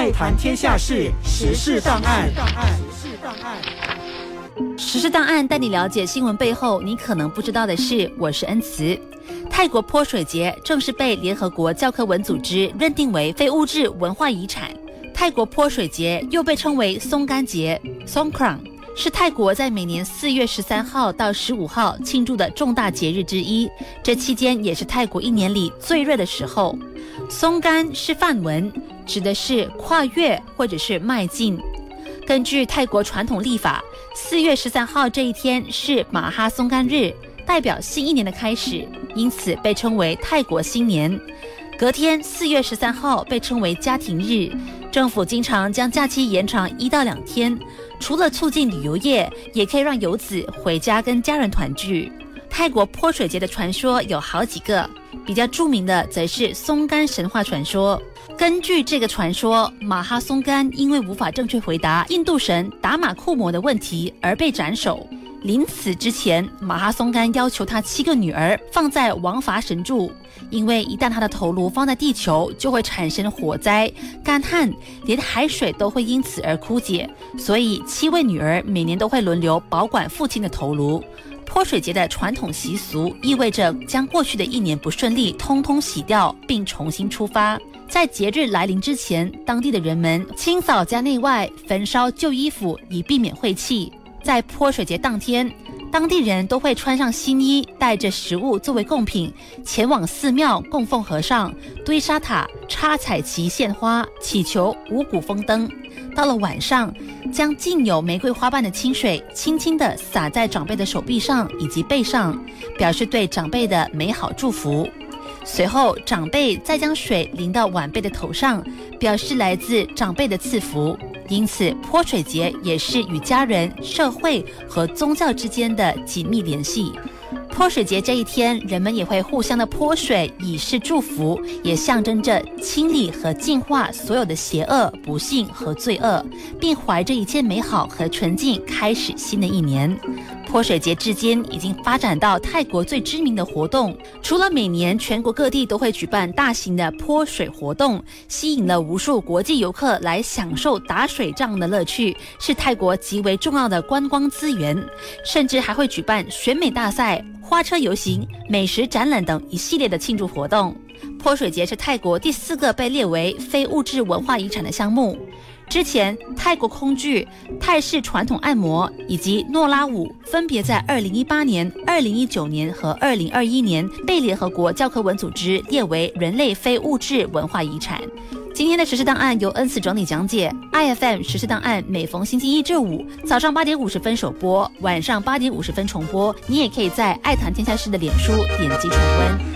爱谈天下事，时事档案。时事档案带你了解新闻背后你可能不知道的事。我是恩慈。泰国泼水节正式被联合国教科文组织认定为非物质文化遗产。泰国泼水节又被称为松干节 （Songkran），是泰国在每年四月十三号到十五号庆祝的重大节日之一。这期间也是泰国一年里最热的时候。松干是梵文，指的是跨越或者是迈进。根据泰国传统历法，四月十三号这一天是马哈松干日，代表新一年的开始，因此被称为泰国新年。隔天四月十三号被称为家庭日，政府经常将假期延长一到两天，除了促进旅游业，也可以让游子回家跟家人团聚。泰国泼水节的传说有好几个，比较著名的则是松干神话传说。根据这个传说，马哈松干因为无法正确回答印度神达马库摩的问题而被斩首。临死之前，马哈松干要求他七个女儿放在王伐神柱，因为一旦他的头颅放在地球，就会产生火灾、干旱，连海水都会因此而枯竭。所以，七位女儿每年都会轮流保管父亲的头颅。泼水节的传统习俗意味着将过去的一年不顺利通通洗掉，并重新出发。在节日来临之前，当地的人们清扫家内外，焚烧旧衣服，以避免晦气。在泼水节当天，当地人都会穿上新衣，带着食物作为贡品，前往寺庙供奉和尚，堆沙塔，插彩旗、献花，祈求五谷丰登。到了晚上，将浸有玫瑰花瓣的清水轻轻地洒在长辈的手臂上以及背上，表示对长辈的美好祝福。随后，长辈再将水淋到晚辈的头上，表示来自长辈的赐福。因此，泼水节也是与家人、社会和宗教之间的紧密联系。泼水节这一天，人们也会互相的泼水，以示祝福，也象征着清理和净化所有的邪恶、不幸和罪恶，并怀着一切美好和纯净开始新的一年。泼水节至今已经发展到泰国最知名的活动。除了每年全国各地都会举办大型的泼水活动，吸引了无数国际游客来享受打水仗的乐趣，是泰国极为重要的观光资源。甚至还会举办选美大赛、花车游行、美食展览等一系列的庆祝活动。泼水节是泰国第四个被列为非物质文化遗产的项目。之前，泰国空剧、泰式传统按摩以及诺拉舞分别在二零一八年、二零一九年和二零二一年被联合国教科文组织列为人类非物质文化遗产。今天的实时档案由恩赐整理讲解，IFM 实时档案每逢星期一至五早上八点五十分首播，晚上八点五十分重播。你也可以在爱谈天下事的脸书点击重温。